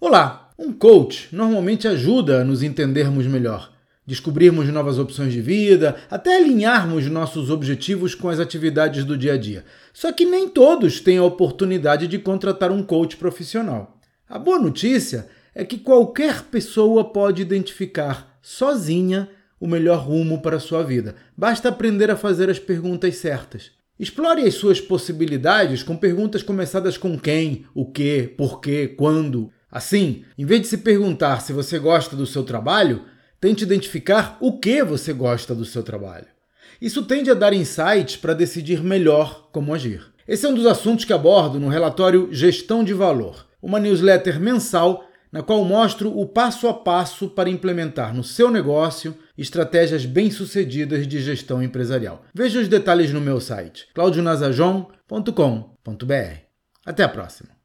Olá! Um coach normalmente ajuda a nos entendermos melhor, descobrirmos novas opções de vida, até alinharmos nossos objetivos com as atividades do dia a dia. Só que nem todos têm a oportunidade de contratar um coach profissional. A boa notícia é que qualquer pessoa pode identificar sozinha o melhor rumo para a sua vida. Basta aprender a fazer as perguntas certas. Explore as suas possibilidades com perguntas começadas com quem, o que, por quê, quando. Assim, em vez de se perguntar se você gosta do seu trabalho, tente identificar o que você gosta do seu trabalho. Isso tende a dar insights para decidir melhor como agir. Esse é um dos assuntos que abordo no relatório Gestão de Valor, uma newsletter mensal na qual mostro o passo a passo para implementar no seu negócio estratégias bem-sucedidas de gestão empresarial. Veja os detalhes no meu site claudionazajon.com.br. Até a próxima!